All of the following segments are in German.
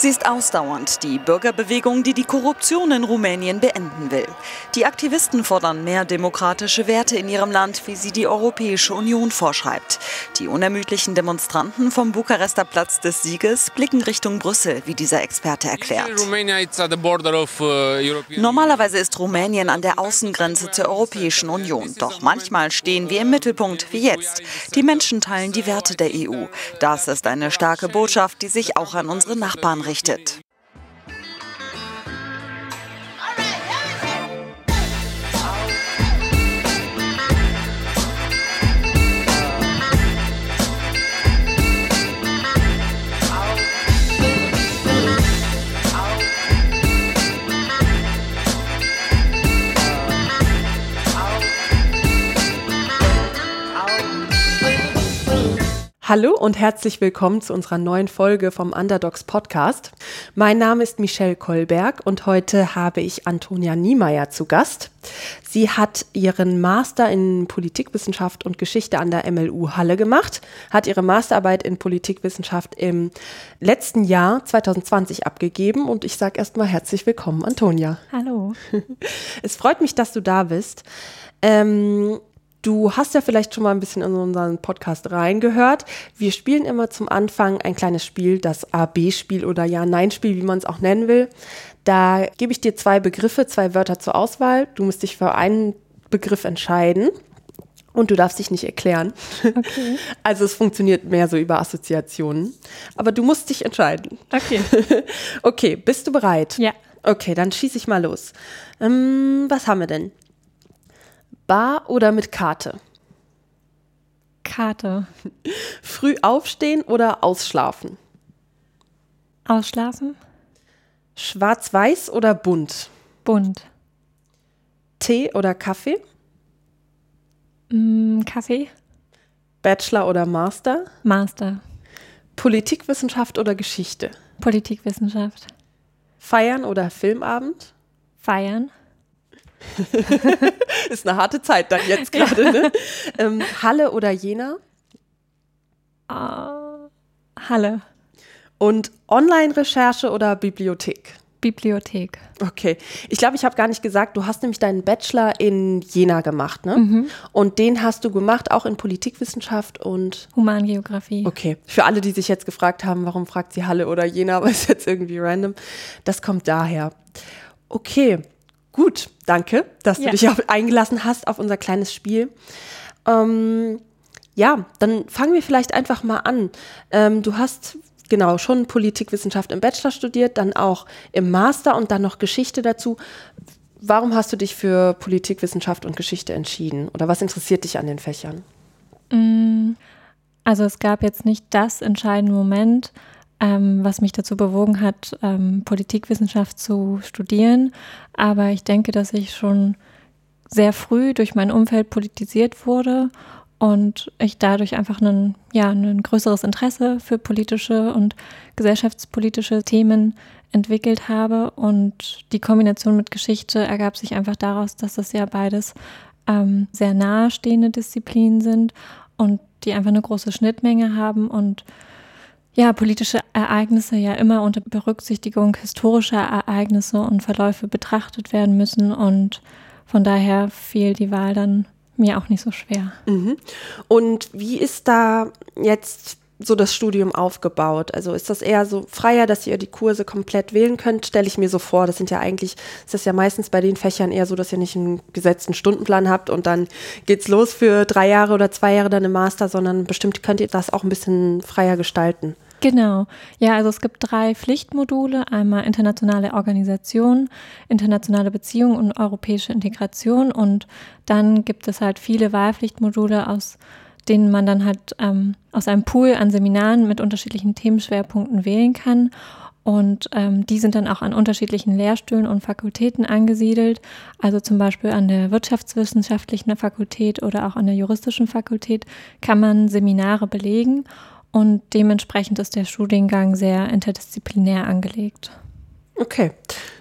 Sie ist ausdauernd, die Bürgerbewegung, die die Korruption in Rumänien beenden will. Die Aktivisten fordern mehr demokratische Werte in ihrem Land, wie sie die Europäische Union vorschreibt. Die unermüdlichen Demonstranten vom Bukarester Platz des Sieges blicken Richtung Brüssel, wie dieser Experte erklärt. Normalerweise ist Rumänien an der Außengrenze zur Europäischen Union. Doch manchmal stehen wir im Mittelpunkt, wie jetzt. Die Menschen teilen die Werte der EU. Das ist eine starke Botschaft, die sich auch an unsere Nachbarn richtet richtet. Hallo und herzlich willkommen zu unserer neuen Folge vom Underdogs Podcast. Mein Name ist Michelle Kolberg und heute habe ich Antonia Niemeyer zu Gast. Sie hat ihren Master in Politikwissenschaft und Geschichte an der MLU Halle gemacht, hat ihre Masterarbeit in Politikwissenschaft im letzten Jahr 2020 abgegeben und ich sage erstmal herzlich willkommen, Antonia. Hallo. Es freut mich, dass du da bist. Ähm, Du hast ja vielleicht schon mal ein bisschen in unseren Podcast reingehört. Wir spielen immer zum Anfang ein kleines Spiel, das A-B-Spiel oder Ja-Nein-Spiel, wie man es auch nennen will. Da gebe ich dir zwei Begriffe, zwei Wörter zur Auswahl. Du musst dich für einen Begriff entscheiden und du darfst dich nicht erklären. Okay. Also es funktioniert mehr so über Assoziationen. Aber du musst dich entscheiden. Okay. okay, bist du bereit? Ja. Okay, dann schieße ich mal los. Ähm, was haben wir denn? Bar oder mit Karte? Karte. Früh aufstehen oder ausschlafen? Ausschlafen. Schwarz-Weiß oder bunt? Bunt. Tee oder Kaffee? Mm, Kaffee. Bachelor oder Master? Master. Politikwissenschaft oder Geschichte? Politikwissenschaft. Feiern oder Filmabend? Feiern. ist eine harte Zeit dann jetzt gerade, ja. ne? Ähm, Halle oder Jena? Uh, Halle. Und Online-Recherche oder Bibliothek? Bibliothek. Okay. Ich glaube, ich habe gar nicht gesagt, du hast nämlich deinen Bachelor in Jena gemacht, ne? Mhm. Und den hast du gemacht auch in Politikwissenschaft und Humangeografie. Okay. Für alle, die sich jetzt gefragt haben, warum fragt sie Halle oder Jena, aber ist jetzt irgendwie random. Das kommt daher. Okay. Gut, danke, dass ja. du dich auf, eingelassen hast auf unser kleines Spiel. Ähm, ja, dann fangen wir vielleicht einfach mal an. Ähm, du hast genau schon Politikwissenschaft im Bachelor studiert, dann auch im Master und dann noch Geschichte dazu. Warum hast du dich für Politikwissenschaft und Geschichte entschieden? Oder was interessiert dich an den Fächern? Mm, also es gab jetzt nicht das entscheidende Moment, ähm, was mich dazu bewogen hat, ähm, Politikwissenschaft zu studieren. Aber ich denke, dass ich schon sehr früh durch mein Umfeld politisiert wurde und ich dadurch einfach ein, ja, ein größeres Interesse für politische und gesellschaftspolitische Themen entwickelt habe. Und die Kombination mit Geschichte ergab sich einfach daraus, dass das ja beides ähm, sehr nahestehende Disziplinen sind und die einfach eine große Schnittmenge haben und ja, politische Ereignisse ja immer unter Berücksichtigung historischer Ereignisse und Verläufe betrachtet werden müssen. Und von daher fiel die Wahl dann mir auch nicht so schwer. Mhm. Und wie ist da jetzt so das Studium aufgebaut? Also ist das eher so freier, dass ihr die Kurse komplett wählen könnt? Stelle ich mir so vor. Das sind ja eigentlich, ist das ja meistens bei den Fächern eher so, dass ihr nicht einen gesetzten Stundenplan habt und dann geht's los für drei Jahre oder zwei Jahre dann im Master, sondern bestimmt könnt ihr das auch ein bisschen freier gestalten. Genau. Ja, also es gibt drei Pflichtmodule. Einmal internationale Organisation, internationale Beziehungen und europäische Integration. Und dann gibt es halt viele Wahlpflichtmodule, aus denen man dann halt ähm, aus einem Pool an Seminaren mit unterschiedlichen Themenschwerpunkten wählen kann. Und ähm, die sind dann auch an unterschiedlichen Lehrstühlen und Fakultäten angesiedelt. Also zum Beispiel an der wirtschaftswissenschaftlichen Fakultät oder auch an der juristischen Fakultät kann man Seminare belegen. Und dementsprechend ist der Studiengang sehr interdisziplinär angelegt. Okay,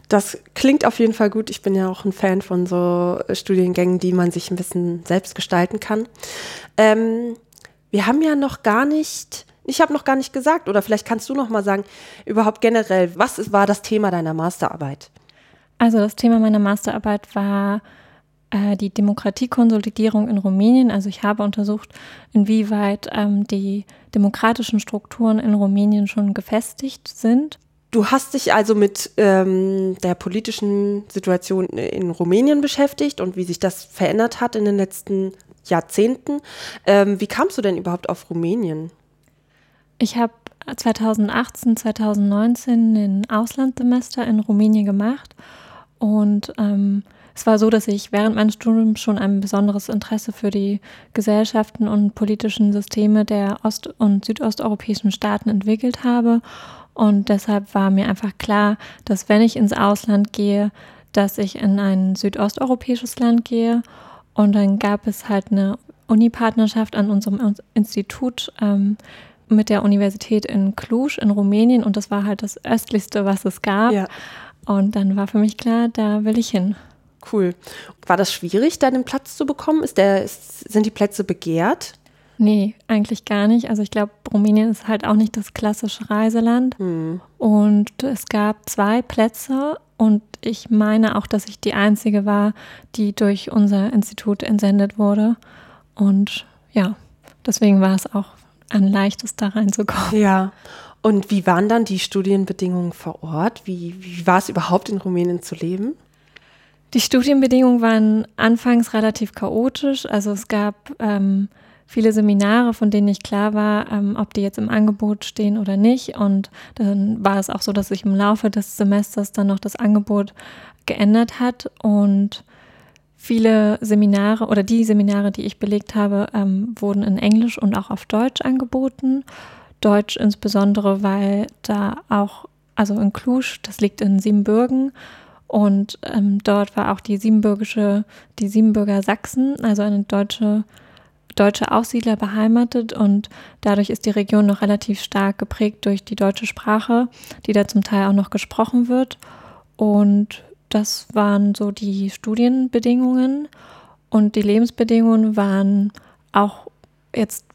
das klingt auf jeden Fall gut. Ich bin ja auch ein Fan von so Studiengängen, die man sich ein bisschen selbst gestalten kann. Ähm, wir haben ja noch gar nicht Ich habe noch gar nicht gesagt, oder vielleicht kannst du noch mal sagen, überhaupt generell, was war das Thema deiner Masterarbeit? Also das Thema meiner Masterarbeit war äh, die Demokratiekonsolidierung in Rumänien. Also ich habe untersucht, inwieweit ähm, die demokratischen Strukturen in Rumänien schon gefestigt sind. Du hast dich also mit ähm, der politischen Situation in Rumänien beschäftigt und wie sich das verändert hat in den letzten Jahrzehnten. Ähm, wie kamst du denn überhaupt auf Rumänien? Ich habe 2018, 2019 ein Auslandssemester in Rumänien gemacht und ähm, es war so, dass ich während meines Studiums schon ein besonderes Interesse für die Gesellschaften und politischen Systeme der ost- und südosteuropäischen Staaten entwickelt habe. Und deshalb war mir einfach klar, dass wenn ich ins Ausland gehe, dass ich in ein südosteuropäisches Land gehe. Und dann gab es halt eine Uni-Partnerschaft an unserem Institut ähm, mit der Universität in Cluj in Rumänien. Und das war halt das östlichste, was es gab. Ja. Und dann war für mich klar, da will ich hin. Cool. War das schwierig, da den Platz zu bekommen? Ist der, ist, sind die Plätze begehrt? Nee, eigentlich gar nicht. Also ich glaube, Rumänien ist halt auch nicht das klassische Reiseland. Hm. Und es gab zwei Plätze und ich meine auch, dass ich die einzige war, die durch unser Institut entsendet wurde. Und ja, deswegen war es auch ein leichtes, da reinzukommen. Ja. Und wie waren dann die Studienbedingungen vor Ort? Wie, wie war es überhaupt in Rumänien zu leben? Die Studienbedingungen waren anfangs relativ chaotisch. Also es gab ähm, viele Seminare, von denen nicht klar war, ähm, ob die jetzt im Angebot stehen oder nicht. Und dann war es auch so, dass sich im Laufe des Semesters dann noch das Angebot geändert hat. Und viele Seminare oder die Seminare, die ich belegt habe, ähm, wurden in Englisch und auch auf Deutsch angeboten. Deutsch insbesondere, weil da auch, also in Cluj, das liegt in Siebenbürgen, und ähm, dort war auch die Siebenbürgische, die Siebenbürger Sachsen, also eine deutsche, deutsche Aussiedler beheimatet. Und dadurch ist die Region noch relativ stark geprägt durch die deutsche Sprache, die da zum Teil auch noch gesprochen wird. Und das waren so die Studienbedingungen. Und die Lebensbedingungen waren auch jetzt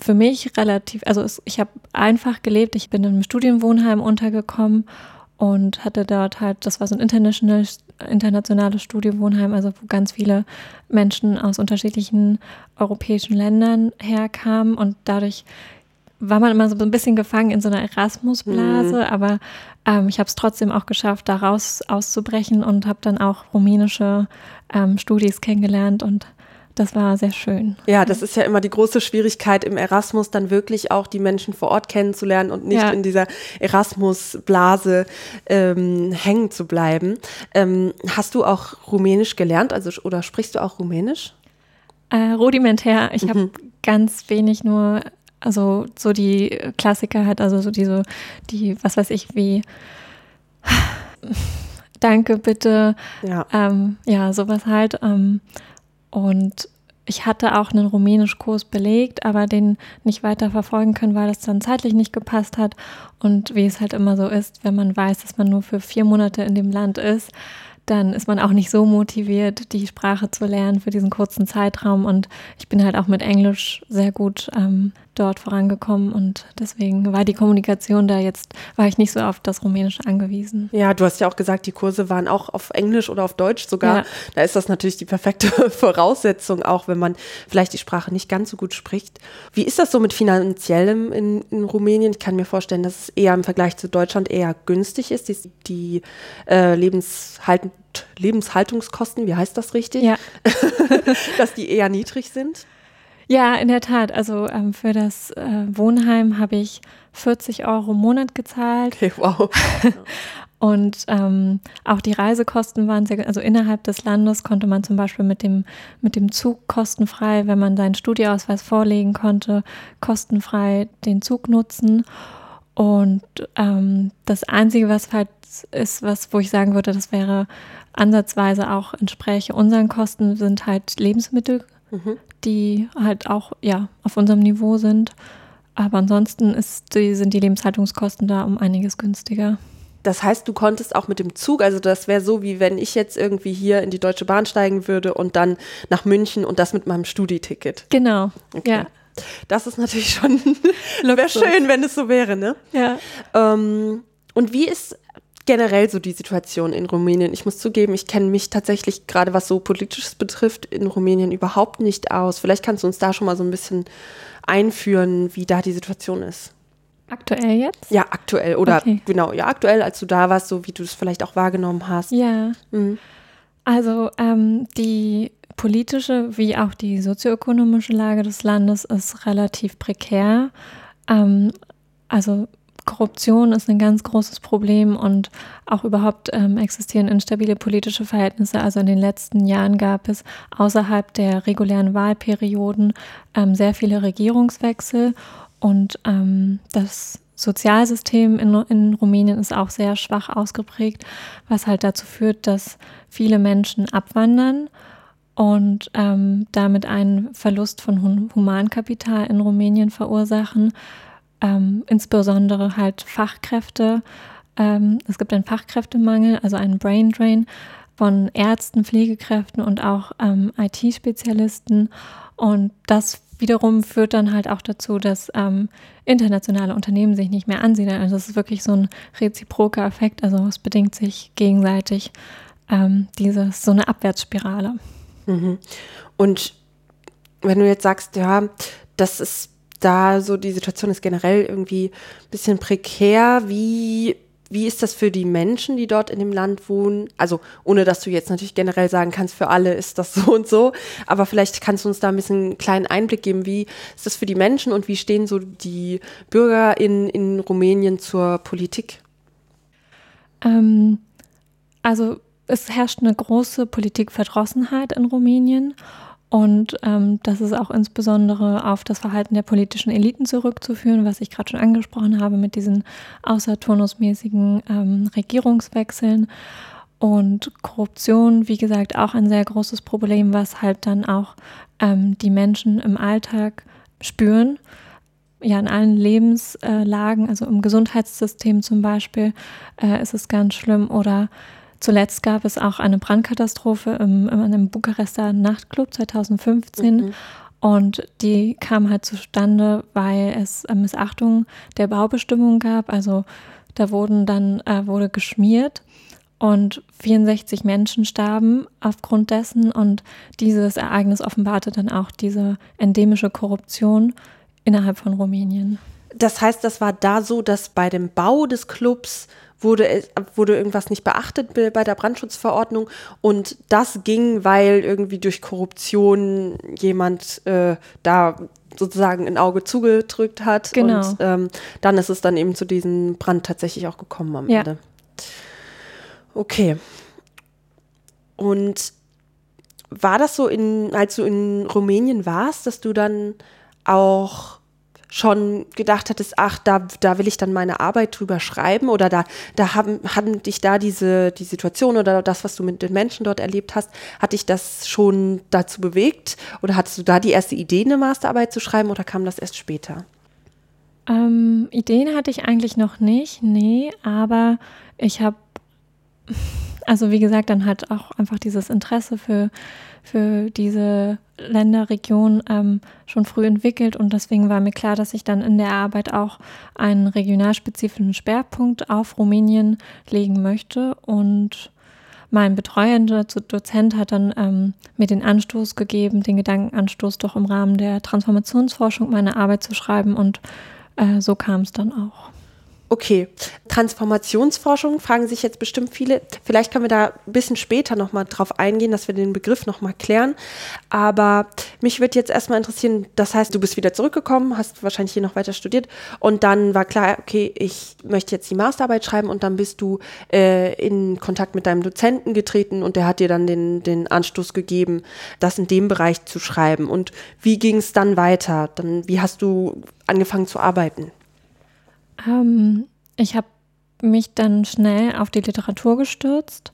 für mich relativ, also es, ich habe einfach gelebt. Ich bin in einem Studienwohnheim untergekommen und hatte dort halt, das war so ein international, internationales Studiowohnheim, also wo ganz viele Menschen aus unterschiedlichen europäischen Ländern herkamen und dadurch war man immer so ein bisschen gefangen in so einer Erasmus-Blase, mhm. aber ähm, ich habe es trotzdem auch geschafft, daraus auszubrechen und habe dann auch rumänische ähm, Studis kennengelernt und das war sehr schön. Ja, das ist ja immer die große Schwierigkeit im Erasmus, dann wirklich auch die Menschen vor Ort kennenzulernen und nicht ja. in dieser Erasmus-Blase ähm, hängen zu bleiben. Ähm, hast du auch Rumänisch gelernt, also oder sprichst du auch Rumänisch? Äh, rudimentär. Ich mhm. habe ganz wenig nur, also so die Klassiker halt, also so diese, die, was weiß ich, wie Danke, bitte. Ja, ähm, ja sowas halt. Ähm, und ich hatte auch einen Rumänischkurs belegt, aber den nicht weiter verfolgen können, weil das dann zeitlich nicht gepasst hat. Und wie es halt immer so ist, wenn man weiß, dass man nur für vier Monate in dem Land ist, dann ist man auch nicht so motiviert, die Sprache zu lernen für diesen kurzen Zeitraum. Und ich bin halt auch mit Englisch sehr gut ähm, dort vorangekommen und deswegen war die Kommunikation da jetzt, war ich nicht so auf das Rumänische angewiesen. Ja, du hast ja auch gesagt, die Kurse waren auch auf Englisch oder auf Deutsch sogar. Ja. Da ist das natürlich die perfekte Voraussetzung, auch wenn man vielleicht die Sprache nicht ganz so gut spricht. Wie ist das so mit finanziellem in, in Rumänien? Ich kann mir vorstellen, dass es eher im Vergleich zu Deutschland eher günstig ist, die, die äh, Lebenshalt, Lebenshaltungskosten, wie heißt das richtig? Ja. dass die eher niedrig sind. Ja, in der Tat. Also ähm, für das äh, Wohnheim habe ich 40 Euro im Monat gezahlt. Okay, wow. Und ähm, auch die Reisekosten waren sehr, also innerhalb des Landes konnte man zum Beispiel mit dem, mit dem Zug kostenfrei, wenn man seinen Studieausweis vorlegen konnte, kostenfrei den Zug nutzen. Und ähm, das Einzige, was halt ist, was, wo ich sagen würde, das wäre ansatzweise auch entspräche unseren Kosten, sind halt Lebensmittel mhm. Die halt auch ja, auf unserem Niveau sind. Aber ansonsten ist die, sind die Lebenshaltungskosten da um einiges günstiger. Das heißt, du konntest auch mit dem Zug, also das wäre so, wie wenn ich jetzt irgendwie hier in die Deutsche Bahn steigen würde und dann nach München und das mit meinem Studieticket. Genau, okay. ja. Das ist natürlich schon, wäre schön, wenn es so wäre, ne? Ja. Ähm, und wie ist generell so die Situation in Rumänien? Ich muss zugeben, ich kenne mich tatsächlich gerade was so politisches betrifft in Rumänien überhaupt nicht aus. Vielleicht kannst du uns da schon mal so ein bisschen einführen, wie da die Situation ist. Aktuell jetzt? Ja, aktuell. Oder Okay. genau, ja, aktuell, als du da warst, so wie du es vielleicht auch wahrgenommen hast. Ja. Mhm. Also ähm, die politische wie auch die sozioökonomische Lage des Landes ist relativ prekär. Ähm, also Korruption ist ein ganz großes Problem und auch überhaupt ähm, existieren instabile politische Verhältnisse. Also in den letzten Jahren gab es außerhalb der regulären Wahlperioden ähm, sehr viele Regierungswechsel und ähm, das Sozialsystem in, in Rumänien ist auch sehr schwach ausgeprägt, was halt dazu führt, dass viele Menschen abwandern und ähm, damit einen Verlust von Hum Humankapital in Rumänien verursachen, ähm, insbesondere halt Fachkräfte. Ähm, es gibt einen Fachkräftemangel, also einen Brain Drain von Ärzten, Pflegekräften und auch ähm, IT-Spezialisten. Und das wiederum führt dann halt auch dazu, dass ähm, internationale Unternehmen sich nicht mehr ansiedeln. Also es ist wirklich so ein reziproker Effekt. Also es bedingt sich gegenseitig ähm, dieses, so eine Abwärtsspirale. Mhm. Und wenn du jetzt sagst, ja, das ist da so, die Situation ist generell irgendwie ein bisschen prekär, wie, wie ist das für die Menschen, die dort in dem Land wohnen? Also ohne, dass du jetzt natürlich generell sagen kannst, für alle ist das so und so, aber vielleicht kannst du uns da ein bisschen einen kleinen Einblick geben, wie ist das für die Menschen und wie stehen so die Bürger in, in Rumänien zur Politik? Ähm, also es herrscht eine große Politikverdrossenheit in Rumänien und ähm, das ist auch insbesondere auf das Verhalten der politischen Eliten zurückzuführen, was ich gerade schon angesprochen habe mit diesen außerturnusmäßigen ähm, Regierungswechseln. Und Korruption, wie gesagt, auch ein sehr großes Problem, was halt dann auch ähm, die Menschen im Alltag spüren. Ja, in allen Lebenslagen, also im Gesundheitssystem zum Beispiel, äh, ist es ganz schlimm. Oder zuletzt gab es auch eine Brandkatastrophe im, in einem Bukarester Nachtclub 2015. Mhm. Und die kam halt zustande, weil es äh, Missachtung der Baubestimmungen gab. Also da wurden dann, äh, wurde geschmiert und 64 Menschen starben aufgrund dessen. Und dieses Ereignis offenbarte dann auch diese endemische Korruption innerhalb von Rumänien. Das heißt, das war da so, dass bei dem Bau des Clubs wurde, wurde irgendwas nicht beachtet bei bei der Brandschutzverordnung und das ging, weil irgendwie durch Korruption jemand äh, da sozusagen ein Auge zugedrückt hat Genau. und ähm, dann ist es dann eben zu diesem Brand tatsächlich auch gekommen am Ja. Ende. Okay. Und war das so, in, als du in Rumänien warst, dass du dann auch schon gedacht hattest, ach, da, da will ich dann meine Arbeit drüber schreiben oder da, da haben, hatten dich da diese, die Situation oder das, was du mit den Menschen dort erlebt hast, hat dich das schon dazu bewegt oder hattest du da die erste Idee, eine Masterarbeit zu schreiben oder kam das erst später? Ähm, Ideen hatte ich eigentlich noch nicht, nee, aber ich habe, also wie gesagt, dann halt auch einfach dieses Interesse für, für diese Länderregion ähm, schon früh entwickelt. Und deswegen war mir klar, dass ich dann in der Arbeit auch einen regionalspezifischen Schwerpunkt auf Rumänien legen möchte. Und mein betreuender Do- Dozent hat dann ähm, mir den Anstoß gegeben, den Gedankenanstoß doch im Rahmen der Transformationsforschung meine Arbeit zu schreiben. Und äh, so kam es dann auch. Okay, Transformationsforschung fragen sich jetzt bestimmt viele. Vielleicht können wir da ein bisschen später nochmal drauf eingehen, dass wir den Begriff nochmal klären. Aber mich würde jetzt erstmal interessieren, das heißt, du bist wieder zurückgekommen, hast wahrscheinlich hier noch weiter studiert und dann war klar, okay, ich möchte jetzt die Masterarbeit schreiben und dann bist du äh, in Kontakt mit deinem Dozenten getreten und der hat dir dann den, den Anstoß gegeben, das in dem Bereich zu schreiben. Und wie ging es dann weiter? Dann, wie hast du angefangen zu arbeiten? Ähm, ich habe mich dann schnell auf die Literatur gestürzt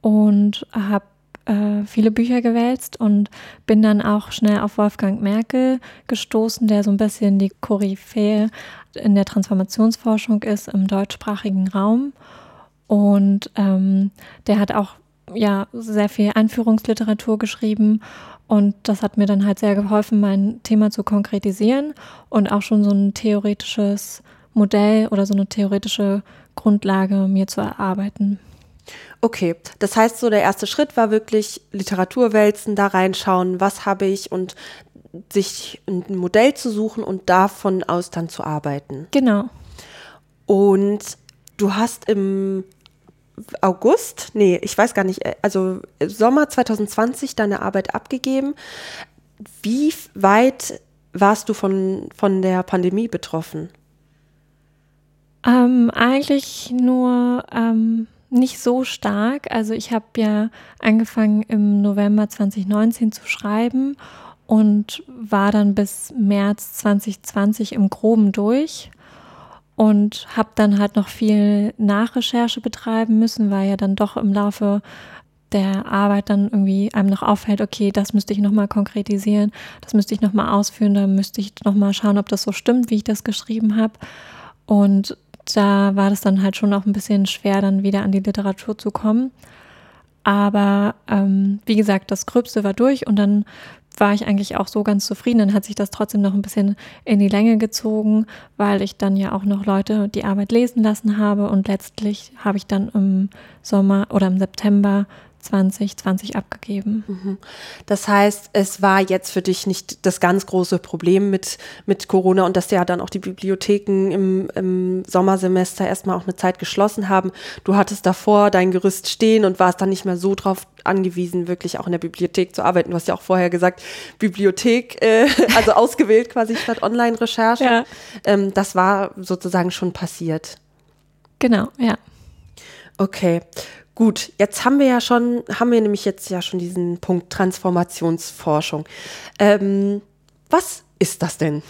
und habe äh, viele Bücher gewälzt und bin dann auch schnell auf Wolfgang Merkel gestoßen, der so ein bisschen die Koryphäe in der Transformationsforschung ist im deutschsprachigen Raum. Und ähm, der hat auch ja sehr viel Anführungsliteratur geschrieben und das hat mir dann halt sehr geholfen, mein Thema zu konkretisieren und auch schon so ein theoretisches Modell oder so eine theoretische Grundlage mir zu erarbeiten. Okay, das heißt, so der erste Schritt war wirklich Literaturwälzen, da reinschauen, was habe ich und sich ein Modell zu suchen und davon aus dann zu arbeiten. Genau. Und du hast im August, nee, ich weiß gar nicht, also Sommer 2020 deine Arbeit abgegeben. Wie weit warst du von, von der Pandemie betroffen? Ähm, eigentlich nur ähm, nicht so stark. Also ich habe ja angefangen im November 2019 zu schreiben und war dann bis März 2020 im groben durch und habe dann halt noch viel Nachrecherche betreiben müssen, weil ja dann doch im Laufe der Arbeit dann irgendwie einem noch auffällt, okay, das müsste ich nochmal konkretisieren, das müsste ich nochmal ausführen, da müsste ich nochmal schauen, ob das so stimmt, wie ich das geschrieben habe. Und da war das dann halt schon auch ein bisschen schwer, dann wieder an die Literatur zu kommen. Aber ähm, wie gesagt, das Gröbste war durch und dann war ich eigentlich auch so ganz zufrieden. Dann hat sich das trotzdem noch ein bisschen in die Länge gezogen, weil ich dann ja auch noch Leute die Arbeit lesen lassen habe und letztlich habe ich dann im Sommer oder im September 2020 abgegeben. Mhm. Das heißt, es war jetzt für dich nicht das ganz große Problem mit, mit Corona und dass ja dann auch die Bibliotheken im, im Sommersemester erstmal auch eine Zeit geschlossen haben. Du hattest davor dein Gerüst stehen und warst dann nicht mehr so drauf angewiesen, wirklich auch in der Bibliothek zu arbeiten. Du hast ja auch vorher gesagt, Bibliothek, äh, also ausgewählt quasi statt Online-Recherche. Ja. Ähm, das war sozusagen schon passiert. Genau, ja. Okay. Gut, jetzt haben wir ja schon, haben wir nämlich jetzt ja schon diesen Punkt Transformationsforschung. Ähm, was ist das denn?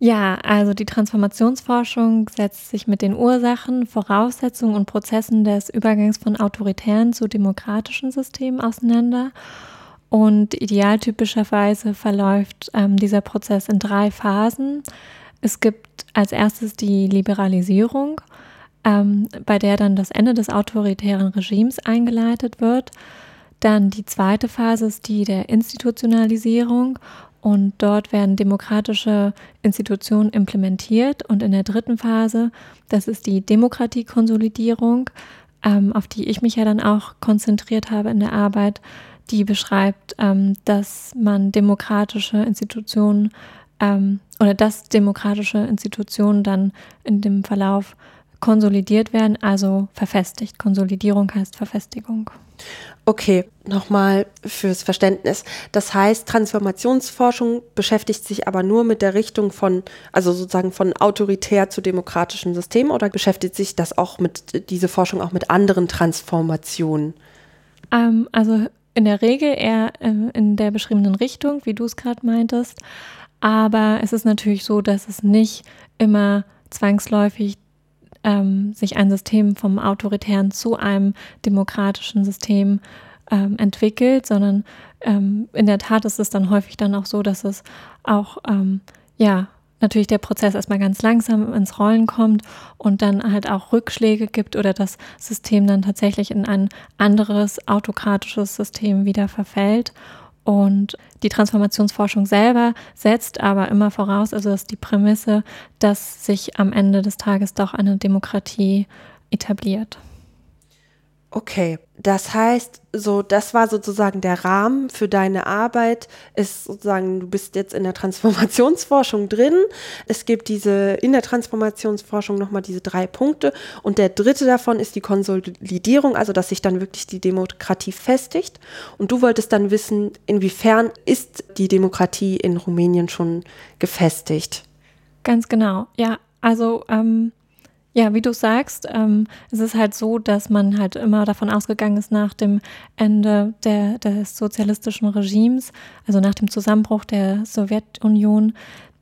Ja, also die Transformationsforschung setzt sich mit den Ursachen, Voraussetzungen und Prozessen des Übergangs von autoritären zu demokratischen Systemen auseinander. Und idealtypischerweise verläuft ähm, dieser Prozess in drei Phasen. Es gibt als erstes die Liberalisierung ähm, bei der dann das Ende des autoritären Regimes eingeleitet wird. Dann die zweite Phase ist die der Institutionalisierung und dort werden demokratische Institutionen implementiert. Und in der dritten Phase, das ist die Demokratiekonsolidierung, ähm, auf die ich mich ja dann auch konzentriert habe in der Arbeit, die beschreibt, ähm, dass man demokratische Institutionen ähm, oder dass demokratische Institutionen dann in dem Verlauf konsolidiert werden, also verfestigt. Konsolidierung heißt Verfestigung. Okay, nochmal fürs Verständnis. Das heißt, Transformationsforschung beschäftigt sich aber nur mit der Richtung von, also sozusagen von autoritär zu demokratischen Systemen oder beschäftigt sich das auch mit, diese Forschung auch mit anderen Transformationen? Ähm, also in der Regel eher äh, in der beschriebenen Richtung, wie du es gerade meintest. Aber es ist natürlich so, dass es nicht immer zwangsläufig ähm, sich ein System vom autoritären zu einem demokratischen System ähm, entwickelt, sondern ähm, in der Tat ist es dann häufig dann auch so, dass es auch, ähm, ja, natürlich der Prozess erstmal ganz langsam ins Rollen kommt und dann halt auch Rückschläge gibt oder das System dann tatsächlich in ein anderes autokratisches System wieder verfällt. Und die Transformationsforschung selber setzt aber immer voraus, also ist die Prämisse, dass sich am Ende des Tages doch eine Demokratie etabliert. Okay, das heißt, so das war sozusagen der Rahmen für deine Arbeit. Ist sozusagen, du bist jetzt in der Transformationsforschung drin. Es gibt diese in der Transformationsforschung nochmal diese drei Punkte und der dritte davon ist die Konsolidierung, also dass sich dann wirklich die Demokratie festigt. Und du wolltest dann wissen, inwiefern ist die Demokratie in Rumänien schon gefestigt? Ganz genau, ja. Also ähm ja, wie du sagst, ähm, es ist halt so, dass man halt immer davon ausgegangen ist, nach dem Ende der, des sozialistischen Regimes, also nach dem Zusammenbruch der Sowjetunion,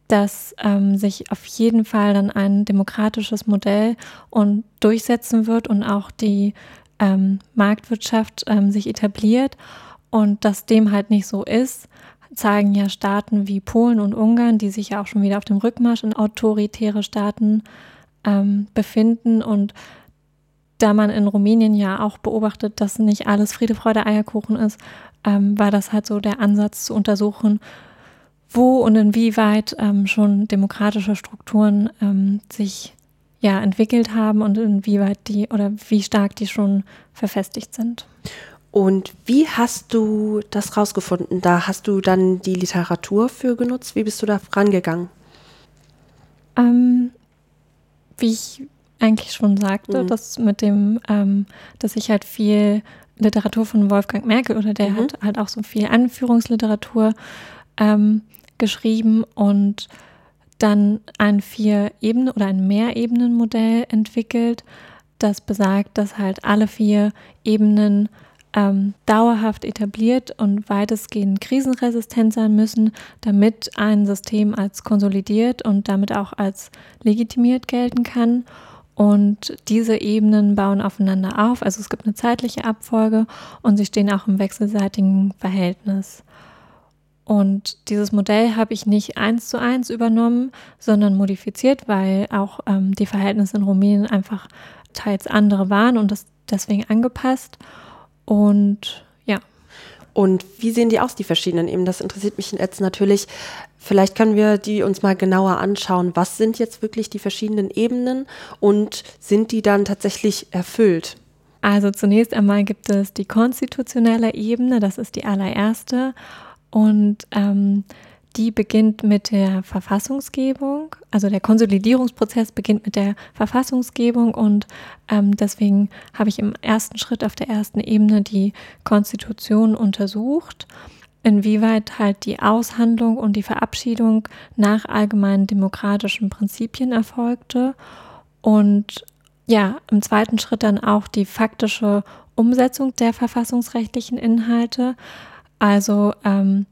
dass ähm, sich auf jeden Fall dann ein demokratisches Modell und durchsetzen wird und auch die ähm, Marktwirtschaft ähm, sich etabliert. Und dass dem halt nicht so ist, zeigen ja Staaten wie Polen und Ungarn, die sich ja auch schon wieder auf dem Rückmarsch in autoritäre Staaten ähm, befinden. Und da man in Rumänien ja auch beobachtet, dass nicht alles Friede, Freude, Eierkuchen ist, ähm, war das halt so der Ansatz zu untersuchen, wo und inwieweit ähm, schon demokratische Strukturen ähm, sich ja entwickelt haben und inwieweit die oder wie stark die schon verfestigt sind. Und wie hast du das rausgefunden? Da hast du dann die Literatur für genutzt. Wie bist du da rangegangen? Ähm, wie ich eigentlich schon sagte, mhm. dass mit dem, ähm, dass ich halt viel Literatur von Wolfgang Merkel oder der mhm. hat halt auch so viel Anführungsliteratur ähm, geschrieben und dann ein Vier-Ebene- oder ein Mehrebenen-Modell entwickelt, das besagt, dass halt alle vier Ebenen ähm, dauerhaft etabliert und weitestgehend krisenresistent sein müssen, damit ein System als konsolidiert und damit auch als legitimiert gelten kann. Und diese Ebenen bauen aufeinander auf. Also es gibt eine zeitliche Abfolge und sie stehen auch im wechselseitigen Verhältnis. Und dieses Modell habe ich nicht eins zu eins übernommen, sondern modifiziert, weil auch ähm, die Verhältnisse in Rumänien einfach teils andere waren und das deswegen angepasst. Und ja. Und wie sehen die aus, die verschiedenen Ebenen? Das interessiert mich jetzt natürlich. Vielleicht können wir die uns mal genauer anschauen. Was sind jetzt wirklich die verschiedenen Ebenen und sind die dann tatsächlich erfüllt? Also zunächst einmal gibt es die konstitutionelle Ebene, das ist die allererste. Und ähm, die beginnt mit der Verfassungsgebung, also der Konsolidierungsprozess beginnt mit der Verfassungsgebung und ähm, deswegen habe ich im ersten Schritt auf der ersten Ebene die Konstitution untersucht, inwieweit halt die Aushandlung und die Verabschiedung nach allgemeinen demokratischen Prinzipien erfolgte und ja, im zweiten Schritt dann auch die faktische Umsetzung der verfassungsrechtlichen Inhalte. Also ähm,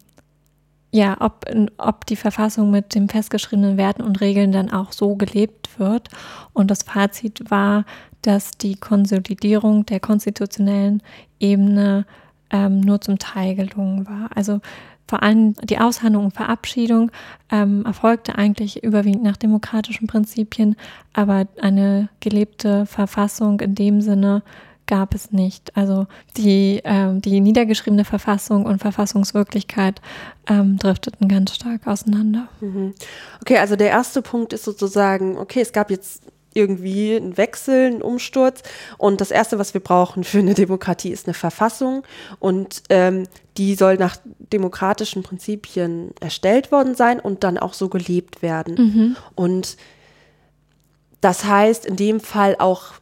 ja, ob, ob die Verfassung mit den festgeschriebenen Werten und Regeln dann auch so gelebt wird. Und das Fazit war, dass die Konsolidierung der konstitutionellen Ebene ähm, nur zum Teil gelungen war. Also vor allem die Aushandlung und Verabschiedung ähm, erfolgte eigentlich überwiegend nach demokratischen Prinzipien, aber eine gelebte Verfassung in dem Sinne gab es nicht. Also die, ähm, die niedergeschriebene Verfassung und Verfassungswirklichkeit ähm, drifteten ganz stark auseinander. Mhm. Okay, also der erste Punkt ist sozusagen, okay, es gab jetzt irgendwie einen Wechsel, einen Umsturz. Und das Erste, was wir brauchen für eine Demokratie, ist eine Verfassung. Und ähm, die soll nach demokratischen Prinzipien erstellt worden sein und dann auch so gelebt werden. Mhm. Und das heißt in dem Fall auch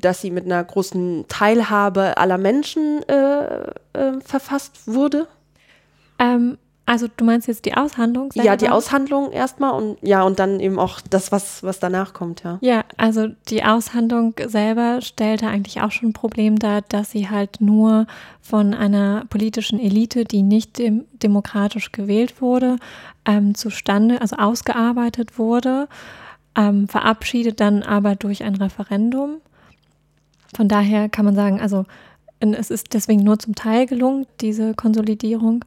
dass sie mit einer großen Teilhabe aller Menschen äh, äh, verfasst wurde? Ähm, also du meinst jetzt die Aushandlung? Ja, die Aushandlung erstmal und ja, und dann eben auch das, was, was danach kommt, ja. Ja, also die Aushandlung selber stellte eigentlich auch schon ein Problem dar, dass sie halt nur von einer politischen Elite, die nicht dem, demokratisch gewählt wurde, ähm, zustande, also ausgearbeitet wurde, ähm, verabschiedet dann aber durch ein Referendum. Von daher kann man sagen, also es ist deswegen nur zum Teil gelungen, diese Konsolidierung.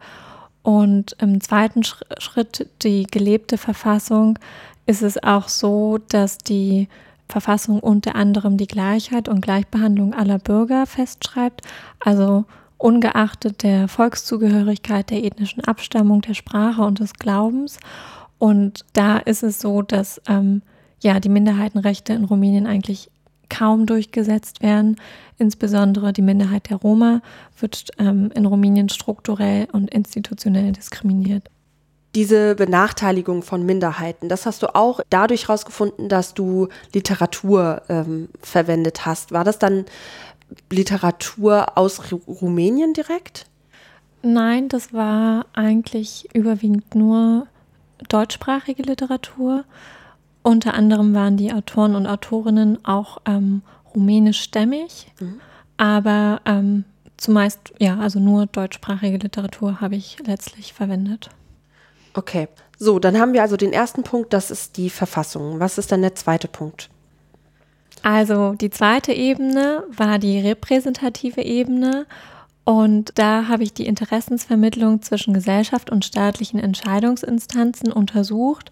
Und im zweiten Schritt, die gelebte Verfassung, ist es auch so, dass die Verfassung unter anderem die Gleichheit und Gleichbehandlung aller Bürger festschreibt. Also ungeachtet der Volkszugehörigkeit, der ethnischen Abstammung, der Sprache und des Glaubens. Und da ist es so, dass ähm, ja die Minderheitenrechte in Rumänien eigentlich kaum durchgesetzt werden. Insbesondere die Minderheit der Roma wird ähm, in Rumänien strukturell und institutionell diskriminiert. Diese Benachteiligung von Minderheiten, das hast du auch dadurch herausgefunden, dass du Literatur ähm, verwendet hast. War das dann Literatur aus Rumänien direkt? Nein, das war eigentlich überwiegend nur deutschsprachige Literatur. Unter anderem waren die Autoren und Autorinnen auch ähm, rumänischstämmig, mhm. aber ähm, zumeist, ja, also nur deutschsprachige Literatur habe ich letztlich verwendet. Okay, so, dann haben wir also den ersten Punkt, das ist die Verfassung. Was ist dann der zweite Punkt? Also die zweite Ebene war die repräsentative Ebene und da habe ich die Interessensvermittlung zwischen Gesellschaft und staatlichen Entscheidungsinstanzen untersucht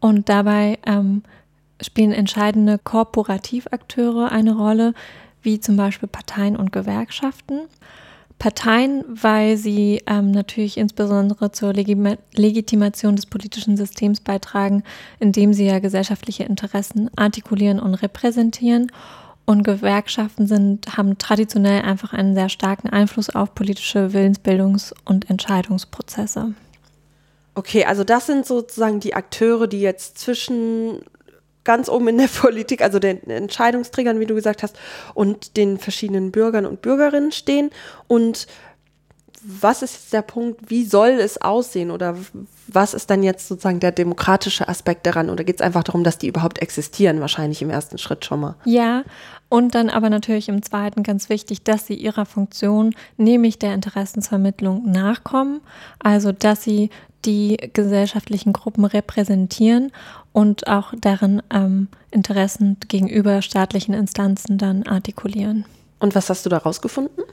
und dabei ähm, spielen entscheidende Korporativakteure eine Rolle, wie zum Beispiel Parteien und Gewerkschaften. Parteien, weil sie ähm, natürlich insbesondere zur Legima Legitimation des politischen Systems beitragen, indem sie ja gesellschaftliche Interessen artikulieren und repräsentieren. Und Gewerkschaften sind, haben traditionell einfach einen sehr starken Einfluss auf politische Willensbildungs- und Entscheidungsprozesse. Okay, also das sind sozusagen die Akteure, die jetzt zwischen ganz oben in der Politik, also den Entscheidungsträgern, wie du gesagt hast, und den verschiedenen Bürgern und Bürgerinnen stehen. Und was ist jetzt der Punkt, wie soll es aussehen oder was ist dann jetzt sozusagen der demokratische Aspekt daran? Oder geht es einfach darum, dass die überhaupt existieren, wahrscheinlich im ersten Schritt schon mal? Ja, und dann aber natürlich im zweiten ganz wichtig, dass sie ihrer Funktion, nämlich der Interessensvermittlung, nachkommen. Also, dass sie die gesellschaftlichen Gruppen repräsentieren und auch deren ähm, Interessen gegenüber staatlichen Instanzen dann artikulieren. Und was hast du da rausgefunden?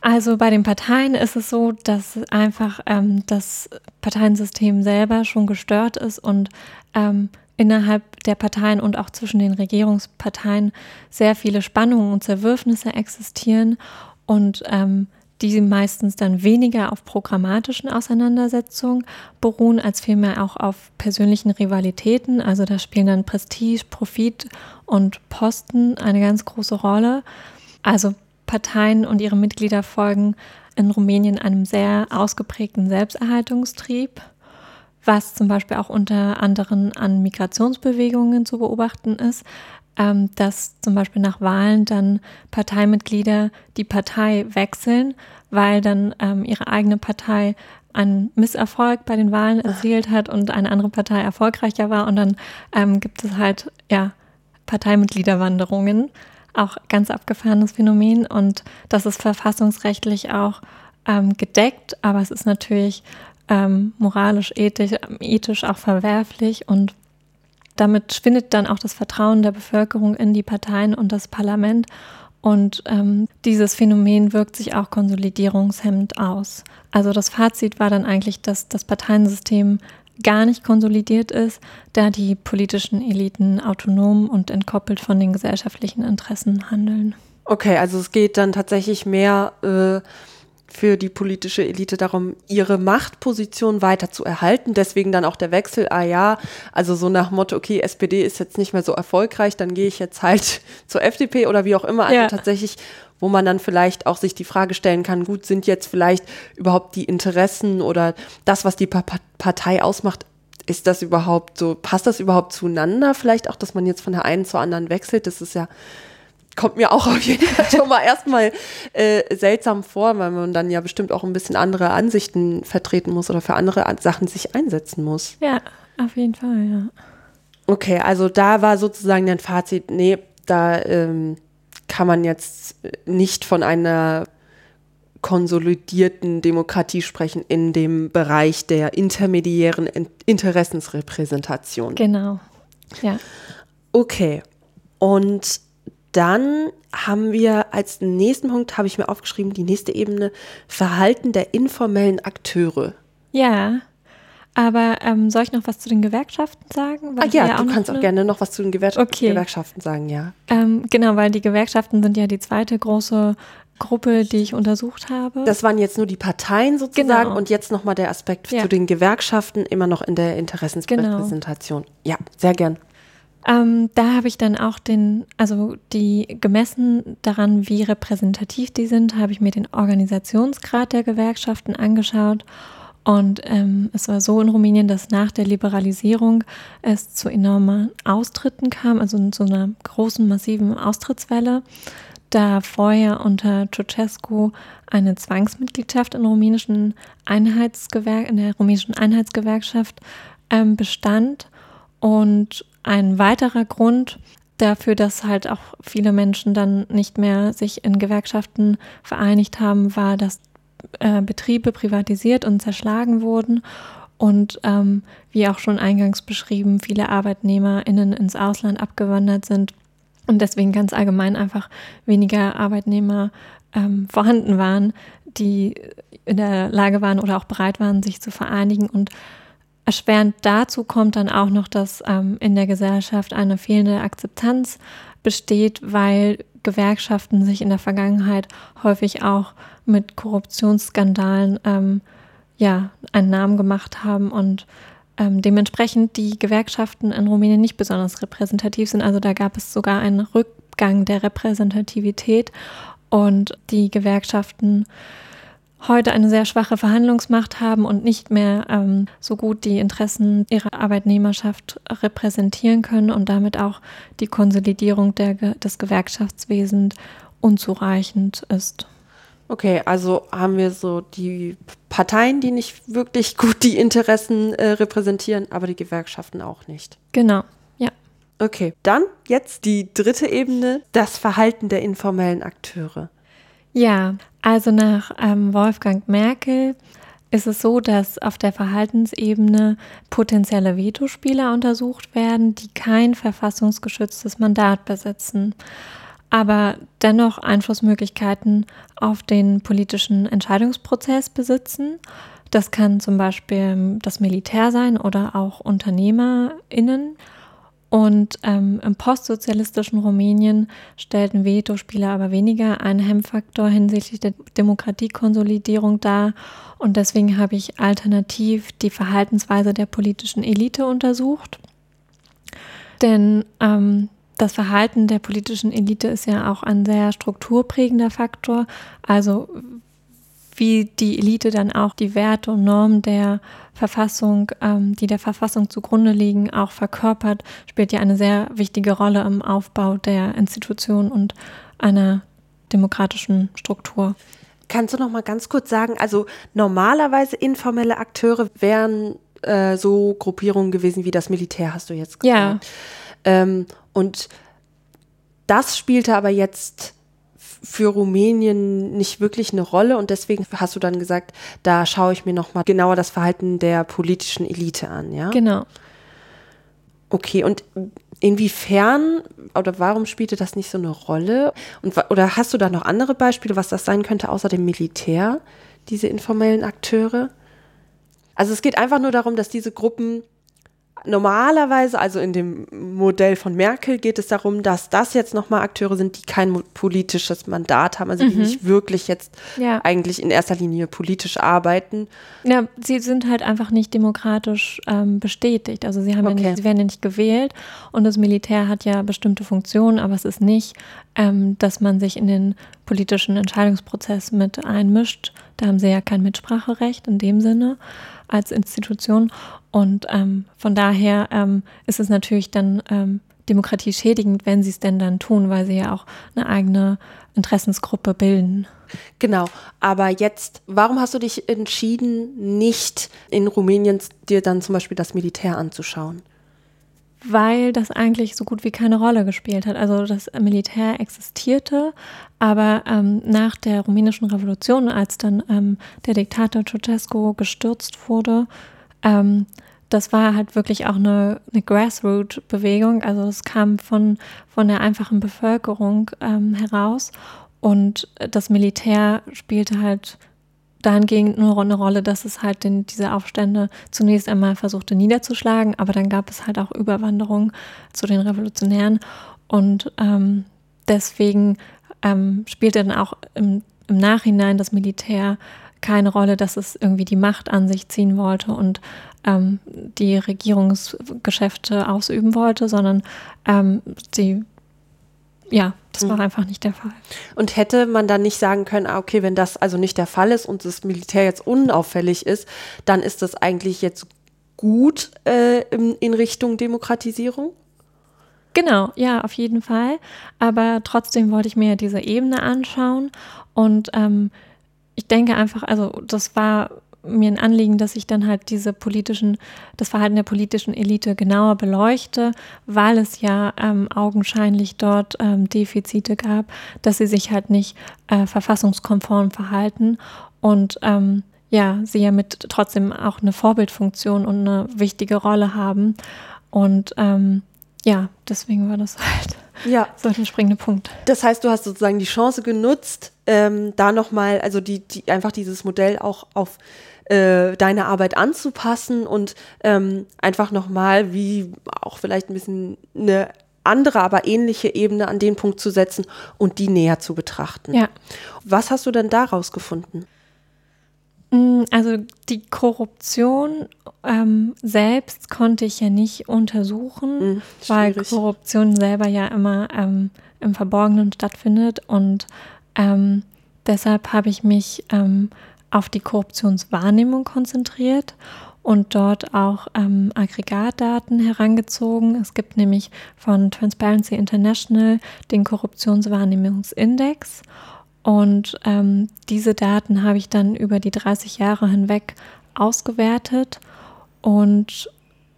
Also bei den Parteien ist es so, dass einfach ähm, das Parteiensystem selber schon gestört ist und ähm, innerhalb der Parteien und auch zwischen den Regierungsparteien sehr viele Spannungen und Zerwürfnisse existieren und ähm, die meistens dann weniger auf programmatischen Auseinandersetzungen beruhen, als vielmehr auch auf persönlichen Rivalitäten. Also da spielen dann Prestige, Profit und Posten eine ganz große Rolle. Also Parteien und ihre Mitglieder folgen in Rumänien einem sehr ausgeprägten Selbsterhaltungstrieb, was zum Beispiel auch unter anderem an Migrationsbewegungen zu beobachten ist, dass zum Beispiel nach Wahlen dann Parteimitglieder die Partei wechseln, weil dann ähm, ihre eigene Partei einen Misserfolg bei den Wahlen erzielt hat und eine andere Partei erfolgreicher war. Und dann ähm, gibt es halt ja Parteimitgliederwanderungen. Auch ganz abgefahrenes Phänomen. Und das ist verfassungsrechtlich auch ähm, gedeckt, aber es ist natürlich ähm, moralisch, ethisch, ethisch auch verwerflich und damit schwindet dann auch das Vertrauen der Bevölkerung in die Parteien und das Parlament. Und ähm, dieses Phänomen wirkt sich auch konsolidierungshemmend aus. Also das Fazit war dann eigentlich, dass das Parteiensystem gar nicht konsolidiert ist, da die politischen Eliten autonom und entkoppelt von den gesellschaftlichen Interessen handeln. Okay, also es geht dann tatsächlich mehr äh, für die politische Elite darum, ihre Machtposition weiter zu erhalten. Deswegen dann auch der Wechsel, ah ja, also so nach Motto, okay, SPD ist jetzt nicht mehr so erfolgreich, dann gehe ich jetzt halt zur FDP oder wie auch immer. Also ja. tatsächlich wo man dann vielleicht auch sich die Frage stellen kann, gut, sind jetzt vielleicht überhaupt die Interessen oder das, was die Partei ausmacht, ist das überhaupt so, passt das überhaupt zueinander? Vielleicht auch, dass man jetzt von der einen zur anderen wechselt, das ist ja, kommt mir auch auf jeden Fall schon mal erstmal äh, seltsam vor, weil man dann ja bestimmt auch ein bisschen andere Ansichten vertreten muss oder für andere Sachen sich einsetzen muss. Ja, auf jeden Fall, ja. Okay, also da war sozusagen dein Fazit, nee, da ähm, kann man jetzt nicht von einer konsolidierten Demokratie sprechen in dem Bereich der intermediären Interessensrepräsentation. Genau. Ja. Okay. Und dann haben wir als nächsten Punkt, habe ich mir aufgeschrieben, die nächste Ebene, Verhalten der informellen Akteure. Ja. Aber ähm, soll ich noch was zu den Gewerkschaften sagen? ah ja, ja du kannst auch gerne noch was zu den Gewer okay. Gewerkschaften sagen, ja. Ähm, genau, weil die Gewerkschaften sind ja die zweite große Gruppe, die ich untersucht habe. Das waren jetzt nur die Parteien sozusagen genau. und jetzt nochmal der Aspekt ja. zu den Gewerkschaften, immer noch in der Interessensrepräsentation. Genau. Ja, sehr gern. Ähm, da habe ich dann auch den, also die gemessen daran, wie repräsentativ die sind, habe ich mir den Organisationsgrad der Gewerkschaften angeschaut und ähm, es war so in Rumänien, dass nach der Liberalisierung es zu enormen Austritten kam, also zu einer großen, massiven Austrittswelle. Da vorher unter Ceausescu eine Zwangsmitgliedschaft in, rumänischen Einheitsgewerk in der rumänischen Einheitsgewerkschaft ähm, bestand. Und ein weiterer Grund dafür, dass halt auch viele Menschen dann nicht mehr sich in Gewerkschaften vereinigt haben, war, dass äh, Betriebe privatisiert und zerschlagen wurden und ähm, wie auch schon eingangs beschrieben, viele ArbeitnehmerInnen ins Ausland abgewandert sind und deswegen ganz allgemein einfach weniger Arbeitnehmer ähm, vorhanden waren, die in der Lage waren oder auch bereit waren, sich zu vereinigen. Und erschwerend dazu kommt dann auch noch, dass ähm, in der Gesellschaft eine fehlende Akzeptanz besteht, weil Gewerkschaften sich in der Vergangenheit häufig auch mit Korruptionsskandalen ähm, ja, einen Namen gemacht haben und ähm, dementsprechend die Gewerkschaften in Rumänien nicht besonders repräsentativ sind. Also da gab es sogar einen Rückgang der Repräsentativität und die Gewerkschaften heute eine sehr schwache Verhandlungsmacht haben und nicht mehr ähm, so gut die Interessen ihrer Arbeitnehmerschaft repräsentieren können und damit auch die Konsolidierung der, des Gewerkschaftswesens unzureichend ist. Okay, also haben wir so die Parteien, die nicht wirklich gut die Interessen äh, repräsentieren, aber die Gewerkschaften auch nicht. Genau, ja. Okay, dann jetzt die dritte Ebene, das Verhalten der informellen Akteure. Ja, also nach ähm, Wolfgang Merkel ist es so, dass auf der Verhaltensebene potenzielle Vetospieler untersucht werden, die kein verfassungsgeschütztes Mandat besitzen, aber dennoch Einflussmöglichkeiten auf den politischen Entscheidungsprozess besitzen. Das kann zum Beispiel das Militär sein oder auch UnternehmerInnen. Und ähm, im postsozialistischen Rumänien stellten Vetospieler aber weniger einen Hemmfaktor hinsichtlich der Demokratiekonsolidierung dar. Und deswegen habe ich alternativ die Verhaltensweise der politischen Elite untersucht. Denn ähm, das Verhalten der politischen Elite ist ja auch ein sehr strukturprägender Faktor. Also wie die Elite dann auch die Werte und Normen der Verfassung, ähm, die der Verfassung zugrunde liegen, auch verkörpert, spielt ja eine sehr wichtige Rolle im Aufbau der Institution und einer demokratischen Struktur. Kannst du noch mal ganz kurz sagen, also normalerweise informelle Akteure wären äh, so Gruppierungen gewesen wie das Militär, hast du jetzt gesagt. Ja. Ähm, und das spielte aber jetzt für Rumänien nicht wirklich eine Rolle und deswegen hast du dann gesagt, da schaue ich mir nochmal genauer das Verhalten der politischen Elite an, ja? Genau. Okay, und inwiefern oder warum spielte das nicht so eine Rolle? Und, oder hast du da noch andere Beispiele, was das sein könnte, außer dem Militär, diese informellen Akteure? Also es geht einfach nur darum, dass diese Gruppen Normalerweise, also in dem Modell von Merkel, geht es darum, dass das jetzt nochmal Akteure sind, die kein politisches Mandat haben, also die mhm. nicht wirklich jetzt ja. eigentlich in erster Linie politisch arbeiten. Ja, sie sind halt einfach nicht demokratisch ähm, bestätigt. Also sie, haben okay. ja nicht, sie werden ja nicht gewählt und das Militär hat ja bestimmte Funktionen, aber es ist nicht, ähm, dass man sich in den politischen Entscheidungsprozess mit einmischt. Da haben sie ja kein Mitspracherecht in dem Sinne als Institution. Und ähm, von daher ähm, ist es natürlich dann ähm, demokratieschädigend, wenn sie es denn dann tun, weil sie ja auch eine eigene Interessensgruppe bilden. Genau, aber jetzt, warum hast du dich entschieden, nicht in Rumänien dir dann zum Beispiel das Militär anzuschauen? Weil das eigentlich so gut wie keine Rolle gespielt hat. Also das Militär existierte, aber ähm, nach der rumänischen Revolution, als dann ähm, der Diktator Ceausescu gestürzt wurde, ähm, das war halt wirklich auch eine, eine Grassroot-Bewegung. Also es kam von, von der einfachen Bevölkerung ähm, heraus und das Militär spielte halt dahingehend nur eine Rolle, dass es halt den, diese Aufstände zunächst einmal versuchte niederzuschlagen, aber dann gab es halt auch Überwanderung zu den Revolutionären. Und ähm, deswegen ähm, spielte dann auch im, im Nachhinein das Militär keine Rolle, dass es irgendwie die Macht an sich ziehen wollte und ähm, die Regierungsgeschäfte ausüben wollte, sondern ähm, sie ja, das war mhm. einfach nicht der Fall. Und hätte man dann nicht sagen können, ah, okay, wenn das also nicht der Fall ist und das Militär jetzt unauffällig ist, dann ist das eigentlich jetzt gut äh, in, in Richtung Demokratisierung? Genau, ja, auf jeden Fall. Aber trotzdem wollte ich mir diese Ebene anschauen und ähm, ich denke einfach, also das war mir ein Anliegen, dass ich dann halt diese politischen, das Verhalten der politischen Elite genauer beleuchte, weil es ja ähm, augenscheinlich dort ähm, Defizite gab, dass sie sich halt nicht äh, verfassungskonform verhalten und ähm, ja, sie ja mit trotzdem auch eine Vorbildfunktion und eine wichtige Rolle haben. Und ähm, ja, deswegen war das halt ja. so der springende Punkt. Das heißt, du hast sozusagen die Chance genutzt, ähm, da nochmal, also die, die einfach dieses Modell auch auf äh, deine Arbeit anzupassen und ähm, einfach nochmal, wie auch vielleicht ein bisschen eine andere, aber ähnliche Ebene an den Punkt zu setzen und die näher zu betrachten. Ja. Was hast du denn daraus gefunden? Mm, also die Korruption ähm, selbst konnte ich ja nicht untersuchen, Hm, weil. Korruption selber ja immer ähm, im Verborgenen stattfindet. Und ähm, deshalb habe ich mich ähm, auf die Korruptionswahrnehmung konzentriert und dort auch ähm, Aggregatdaten herangezogen. Es gibt nämlich von Transparency International den Korruptionswahrnehmungsindex. Und ähm, diese Daten habe ich dann über die 30 Jahre hinweg ausgewertet. Und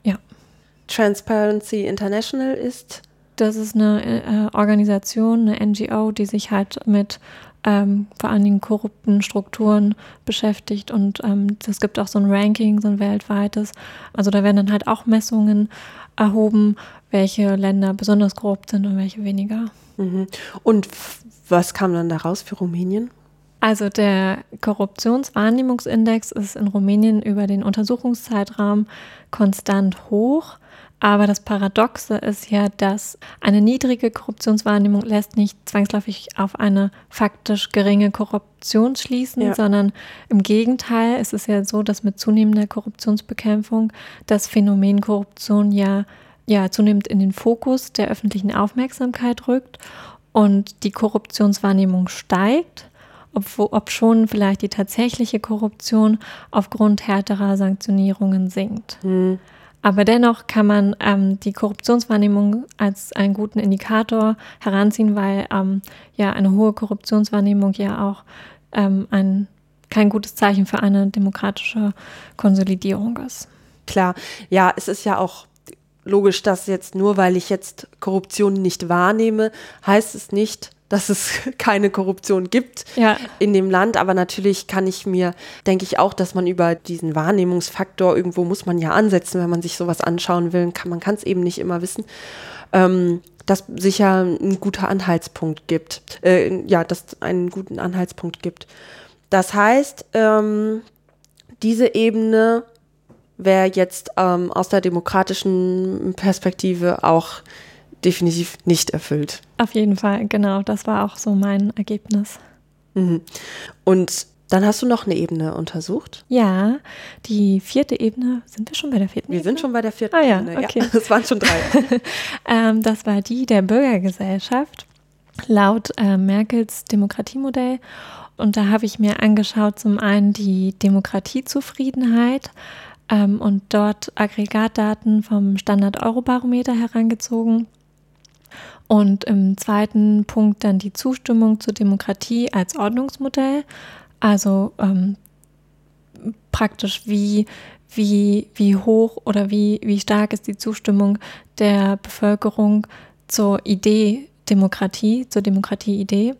ja, Transparency International ist das ist eine äh, Organisation, eine NGO, die sich halt mit ähm, vor allen Dingen korrupten Strukturen beschäftigt. Und ähm, es gibt auch so ein Ranking, so ein weltweites. Also da werden dann halt auch Messungen erhoben, welche Länder besonders korrupt sind und welche weniger. Mhm. Und was kam dann daraus für Rumänien? Also der Korruptionswahrnehmungsindex ist in Rumänien über den Untersuchungszeitraum konstant hoch. Aber das Paradoxe ist ja, dass eine niedrige Korruptionswahrnehmung lässt nicht zwangsläufig auf eine faktisch geringe Korruption schließen, Ja. sondern im Gegenteil, es ist ja so, dass mit zunehmender Korruptionsbekämpfung das Phänomen Korruption ja, ja zunehmend in den Fokus der öffentlichen Aufmerksamkeit rückt und die Korruptionswahrnehmung steigt, obwo- ob schon vielleicht die tatsächliche Korruption aufgrund härterer Sanktionierungen sinkt. Hm. Aber dennoch kann man ähm, die Korruptionswahrnehmung als einen guten Indikator heranziehen, weil ähm, ja eine hohe Korruptionswahrnehmung ja auch ähm, ein, kein gutes Zeichen für eine demokratische Konsolidierung ist. Klar, ja, es ist ja auch logisch, dass jetzt nur weil ich jetzt Korruption nicht wahrnehme, heißt es nicht, dass es keine Korruption gibt Ja, in dem Land. Aber natürlich kann ich mir, denke ich auch, dass man über diesen Wahrnehmungsfaktor irgendwo muss man ja ansetzen, wenn man sich sowas anschauen will. Kann, man kann es eben nicht immer wissen. Ähm, dass sicher ein guter Anhaltspunkt gibt. Äh, ja, dass einen guten Anhaltspunkt gibt. Das heißt, ähm, diese Ebene wäre jetzt ähm, aus der demokratischen Perspektive auch definitiv nicht erfüllt. auf jeden Fall, genau. Das war auch so mein Ergebnis. Mhm. Und dann hast du noch eine Ebene untersucht. Ja, die vierte Ebene, sind wir schon bei der vierten Wir Ebene? sind schon bei der vierten Ah ja, Ebene. okay. Ja, es waren schon drei. Ähm, das war die der Bürgergesellschaft laut äh, Merkels Demokratiemodell. Und da habe ich mir angeschaut, zum einen die Demokratiezufriedenheit ähm, und dort Aggregatdaten vom Standard-Euro-Barometer herangezogen. Und im zweiten Punkt dann die Zustimmung zur Demokratie als Ordnungsmodell. Also ähm, praktisch wie, wie, wie hoch oder wie, wie stark ist die Zustimmung der Bevölkerung zur Idee Demokratie, zur Demokratieidee.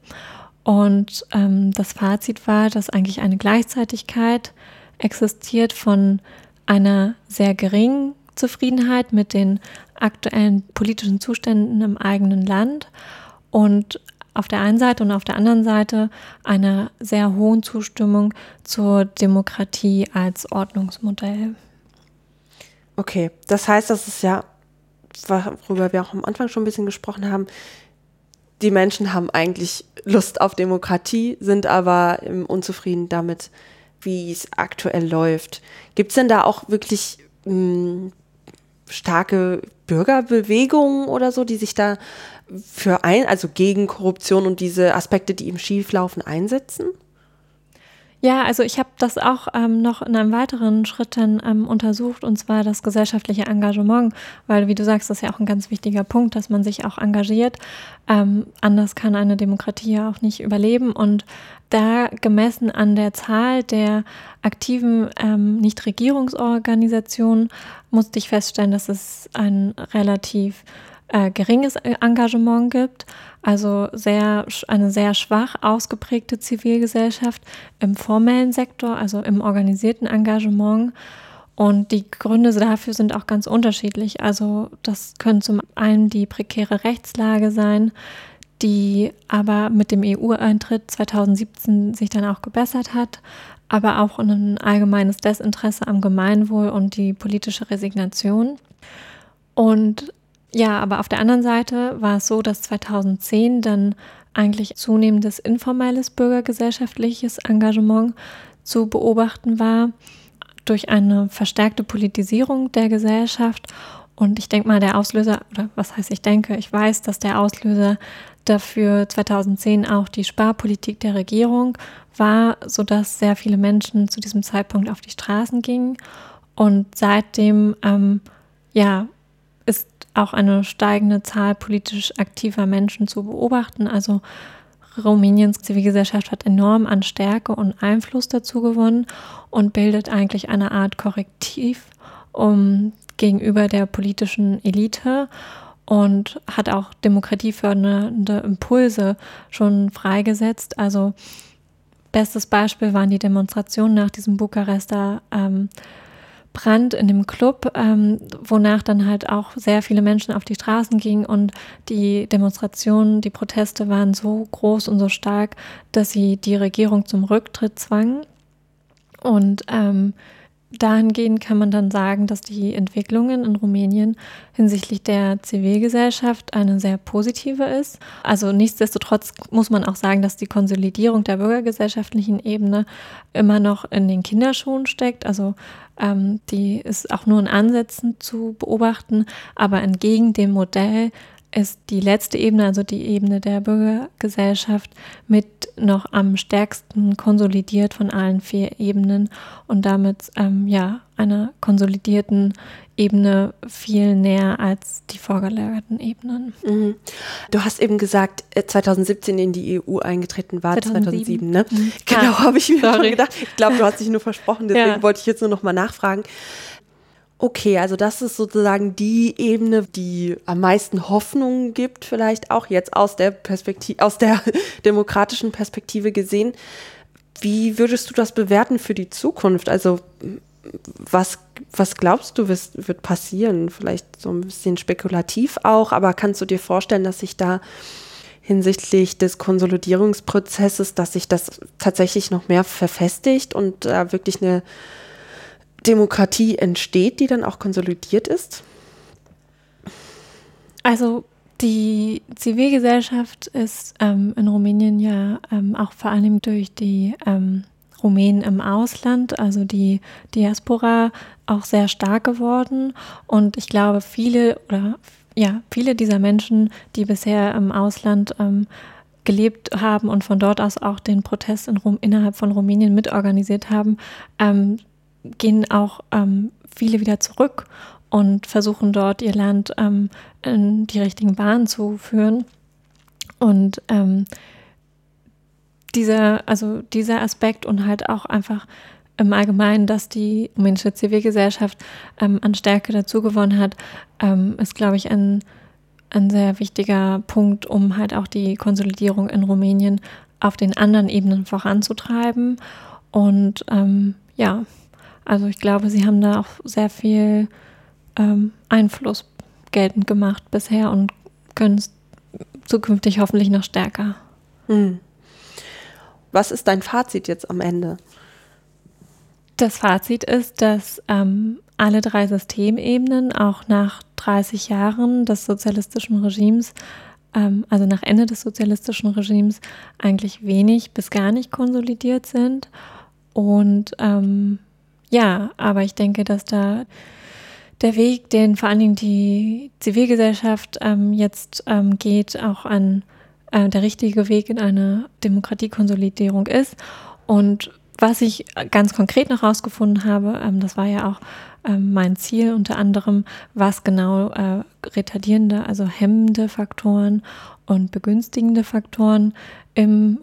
Und ähm, das Fazit war, dass eigentlich eine Gleichzeitigkeit existiert von einer sehr geringen Zufriedenheit mit den aktuellen politischen Zuständen im eigenen Land und auf der einen Seite und auf der anderen Seite einer sehr hohen Zustimmung zur Demokratie als Ordnungsmodell. Okay, das heißt, das ist ja, worüber wir auch am Anfang schon ein bisschen gesprochen haben, die Menschen haben eigentlich Lust auf Demokratie, sind aber ähm, unzufrieden damit, wie es aktuell läuft. Gibt es denn da auch wirklich mh, starke Bürgerbewegungen oder so, die sich da für ein, also gegen Korruption und diese Aspekte, die im Schieflaufen einsetzen? Ja, also ich habe das auch ähm, noch in einem weiteren Schritt dann ähm, untersucht, und zwar das gesellschaftliche Engagement, weil, wie du sagst, das ist ja auch ein ganz wichtiger Punkt, dass man sich auch engagiert. Ähm, anders kann eine Demokratie ja auch nicht überleben. Und da gemessen an der Zahl der aktiven ähm, Nichtregierungsorganisationen musste ich feststellen, dass es ein relativ äh, geringes Engagement gibt, also sehr, eine sehr schwach ausgeprägte Zivilgesellschaft im formellen Sektor, also im organisierten Engagement. Und die Gründe dafür sind auch ganz unterschiedlich. Also das können zum einen die prekäre Rechtslage sein, die aber mit dem EU-Eintritt 2017 sich dann auch gebessert hat, aber auch ein allgemeines Desinteresse am Gemeinwohl und die politische Resignation. Und ja, aber auf der anderen Seite war es so, dass 2010 dann eigentlich zunehmendes informelles bürgergesellschaftliches Engagement zu beobachten war durch eine verstärkte Politisierung der Gesellschaft. Und ich denke mal, der Auslöser, oder was heißt ich denke, ich weiß, dass der Auslöser dafür 2010 auch die Sparpolitik der Regierung war, sodass sehr viele Menschen zu diesem Zeitpunkt auf die Straßen gingen. Und seitdem ähm, ja, ist auch eine steigende Zahl politisch aktiver Menschen zu beobachten. Also Rumäniens Zivilgesellschaft hat enorm an Stärke und Einfluss dazu gewonnen und bildet eigentlich eine Art Korrektiv um, gegenüber der politischen Elite und hat auch demokratiefördernde Impulse schon freigesetzt. Also bestes Beispiel waren die Demonstrationen nach diesem Bukarester ähm, Brand in dem Club, ähm, wonach dann halt auch sehr viele Menschen auf die Straßen gingen und die Demonstrationen, die Proteste waren so groß und so stark, dass sie die Regierung zum Rücktritt zwangen. Und ähm, dahingehend kann man dann sagen, dass die Entwicklungen in Rumänien hinsichtlich der Zivilgesellschaft eine sehr positive ist. Also nichtsdestotrotz muss man auch sagen, dass die Konsolidierung der bürgergesellschaftlichen Ebene immer noch in den Kinderschuhen steckt. Also ähm, die ist auch nur in Ansätzen zu beobachten, aber entgegen dem Modell ist die letzte Ebene, also die Ebene der Bürgergesellschaft, mit noch am stärksten konsolidiert von allen vier Ebenen und damit ähm, ja einer konsolidierten Ebene viel näher als die vorgelagerten Ebenen. Mhm. Du hast eben gesagt, 2017 äh, in die EU eingetreten war, 2007, 2007 ne? Mhm. Genau, ah, habe ich mir schon gedacht. Ich glaube, du hast dich nur versprochen, deswegen ja. wollte ich jetzt nur noch mal nachfragen. Okay, also das ist sozusagen die Ebene, die am meisten Hoffnung gibt, vielleicht auch jetzt aus der Perspektive, aus der demokratischen Perspektive gesehen. Wie würdest du das bewerten für die Zukunft? Also was, was glaubst du, wird, passieren? Vielleicht so ein bisschen spekulativ auch, aber kannst du dir vorstellen, dass sich da hinsichtlich des Konsolidierungsprozesses, dass sich das tatsächlich noch mehr verfestigt und da wirklich eine Demokratie entsteht, die dann auch konsolidiert ist? Also die Zivilgesellschaft ist ähm, in Rumänien ja ähm, auch vor allem durch die ähm, Rumänen im Ausland, also die Diaspora, auch sehr stark geworden. Und ich glaube, viele oder ja, viele dieser Menschen, die bisher im Ausland ähm, gelebt haben und von dort aus auch den Protest in Rum, innerhalb von Rumänien mitorganisiert haben, ähm, gehen auch ähm, viele wieder zurück und versuchen dort ihr Land ähm, in die richtigen Bahnen zu führen. Und ähm, dieser, also dieser Aspekt und halt auch einfach im Allgemeinen, dass die rumänische Zivilgesellschaft ähm, an Stärke dazugewonnen hat, ähm, ist, glaube ich, ein, ein sehr wichtiger Punkt, um halt auch die Konsolidierung in Rumänien auf den anderen Ebenen voranzutreiben. Und ähm, ja, also ich glaube, sie haben da auch sehr viel ähm, Einfluss geltend gemacht bisher und können es zukünftig hoffentlich noch stärker. Hm. Was ist dein Fazit jetzt am Ende? Das Fazit ist, dass ähm, alle drei Systemebenen auch nach 30 Jahren des sozialistischen Regimes, ähm, also nach Ende des sozialistischen Regimes, eigentlich wenig bis gar nicht konsolidiert sind. Und ähm, ja, aber ich denke, dass da der Weg, den vor allen Dingen die Zivilgesellschaft ähm, jetzt ähm, geht, auch an äh, der richtige Weg in eine Demokratiekonsolidierung ist. Und was ich ganz konkret noch herausgefunden habe, ähm, das war ja auch ähm, mein Ziel unter anderem, was genau äh, retardierende, also hemmende Faktoren und begünstigende Faktoren im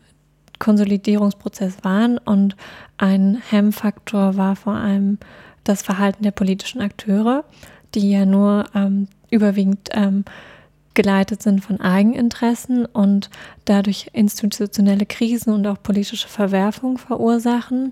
Konsolidierungsprozess waren. Und ein Hemmfaktor war vor allem das Verhalten der politischen Akteure, die ja nur ähm, überwiegend ähm, geleitet sind von Eigeninteressen und dadurch institutionelle Krisen und auch politische Verwerfungen verursachen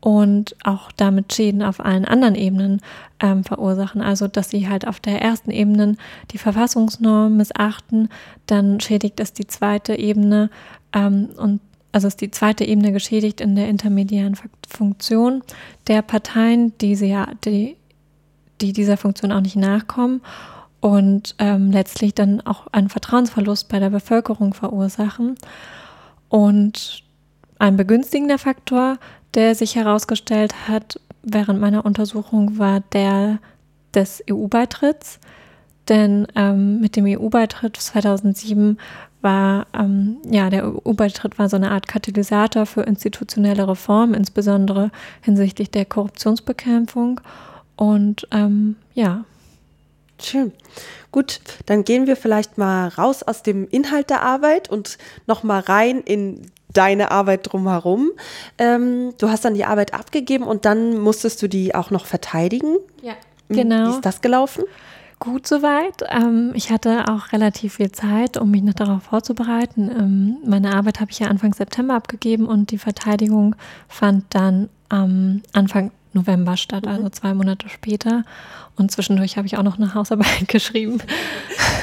und auch damit Schäden auf allen anderen Ebenen ähm, verursachen. Also dass sie halt auf der ersten Ebene die Verfassungsnorm missachten, dann schädigt es die zweite Ebene ähm, und also ist die zweite Ebene geschädigt in der intermediären Funktion der Parteien, die, sie ja, die, die dieser Funktion auch nicht nachkommen. und ähm, letztlich dann auch einen Vertrauensverlust bei der Bevölkerung verursachen. Und ein begünstigender Faktor, der sich herausgestellt hat während meiner Untersuchung, war der des EU-Beitritts. Denn ähm, mit dem EU-Beitritt 2007 war, ähm, ja, der EU-Beitritt war so eine Art Katalysator für institutionelle Reformen, insbesondere hinsichtlich der Korruptionsbekämpfung. Und ähm, ja. Schön. Gut, dann gehen wir vielleicht mal raus aus dem Inhalt der Arbeit und noch mal rein in deine Arbeit drumherum. Ähm, du hast dann die Arbeit abgegeben und dann musstest du die auch noch verteidigen. Ja, genau. Wie ist das gelaufen? Gut soweit. Ähm, ich hatte auch relativ viel Zeit, um mich noch darauf vorzubereiten. Ähm, meine Arbeit habe ich ja Anfang September abgegeben und die Verteidigung fand dann am Anfang November statt, also mhm. zwei Monate später. Und zwischendurch habe ich auch noch eine Hausarbeit geschrieben.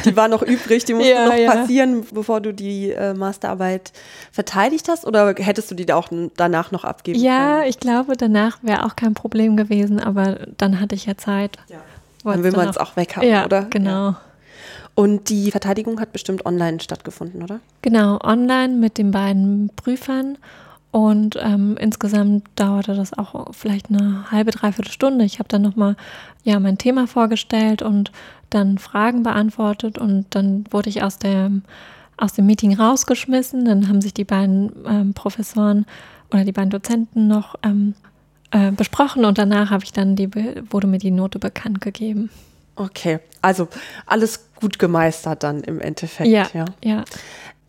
Die war noch übrig, die musste ja, noch ja. passieren, bevor du die äh, Masterarbeit verteidigt hast? Oder hättest du die da auch danach noch abgeben ja, können? Ja, ich glaube, danach wäre auch kein Problem gewesen, aber dann hatte ich ja Zeit. Ja. Dann will man es auch weg haben, ja, oder? Genau. Und die Verteidigung hat bestimmt online stattgefunden, oder? Genau, online mit den beiden Prüfern. Und ähm, insgesamt dauerte das auch vielleicht eine halbe, dreiviertel Stunde. Ich habe dann nochmal ja, mein Thema vorgestellt und dann Fragen beantwortet und dann wurde ich aus, der, aus dem Meeting rausgeschmissen. Dann haben sich die beiden ähm, Professoren oder die beiden Dozenten noch ähm, äh, besprochen und danach habe ich dann die, wurde mir die Note bekannt gegeben. Okay, also alles gut gemeistert dann im Endeffekt. Ja, ja. ja.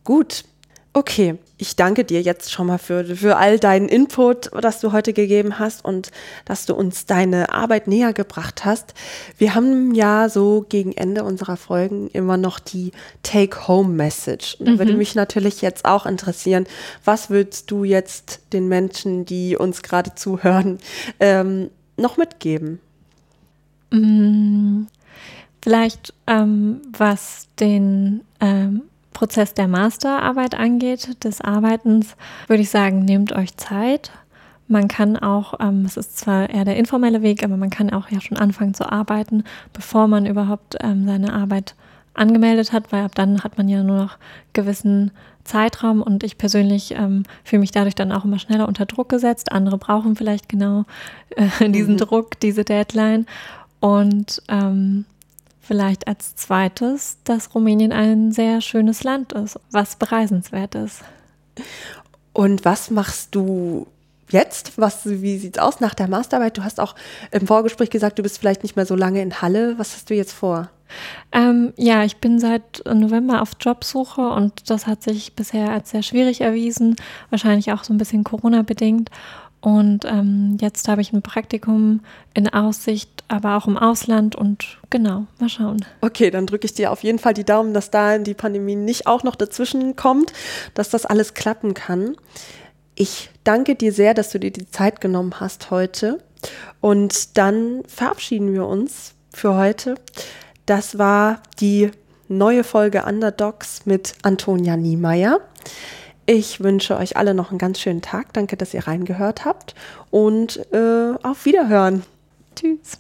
Gut, Okay, ich danke dir jetzt schon mal für, für all deinen Input, das du heute gegeben hast und dass du uns deine Arbeit näher gebracht hast. Wir haben ja so gegen Ende unserer Folgen immer noch die Take-Home-Message. Da mhm. würde mich natürlich jetzt auch interessieren, was würdest du jetzt den Menschen, die uns gerade zuhören, ähm, noch mitgeben? Mm, vielleicht ähm, was den ähm, Prozess der Masterarbeit angeht, des Arbeitens, würde ich sagen, nehmt euch Zeit. Man kann auch, ähm, es ist zwar eher der informelle Weg, aber man kann auch ja schon anfangen zu arbeiten, bevor man überhaupt ähm, seine Arbeit angemeldet hat, weil ab dann hat man ja nur noch gewissen Zeitraum und ich persönlich ähm, fühle mich dadurch dann auch immer schneller unter Druck gesetzt. Andere brauchen vielleicht genau äh, diesen mhm. Druck, diese Deadline. Und ähm, Vielleicht als zweites, dass Rumänien ein sehr schönes Land ist, was bereisenswert ist. Und was machst du jetzt? Was, wie sieht es aus nach der Masterarbeit? Du hast auch im Vorgespräch gesagt, du bist vielleicht nicht mehr so lange in Halle. Was hast du jetzt vor? Ähm, ja, ich bin seit November auf Jobsuche und das hat sich bisher als sehr schwierig erwiesen, wahrscheinlich auch so ein bisschen Corona-bedingt. Und ähm, jetzt habe ich ein Praktikum in Aussicht, aber auch im Ausland und genau, mal schauen. Okay, dann drücke ich dir auf jeden Fall die Daumen, dass da die Pandemie nicht auch noch dazwischen kommt, dass das alles klappen kann. Ich danke dir sehr, dass du dir die Zeit genommen hast heute. Und dann verabschieden wir uns für heute. Das war die neue Folge Underdogs mit Antonia Niemeyer. Ich wünsche euch alle noch einen ganz schönen Tag. Danke, dass ihr reingehört habt und äh, auf Wiederhören. Tschüss.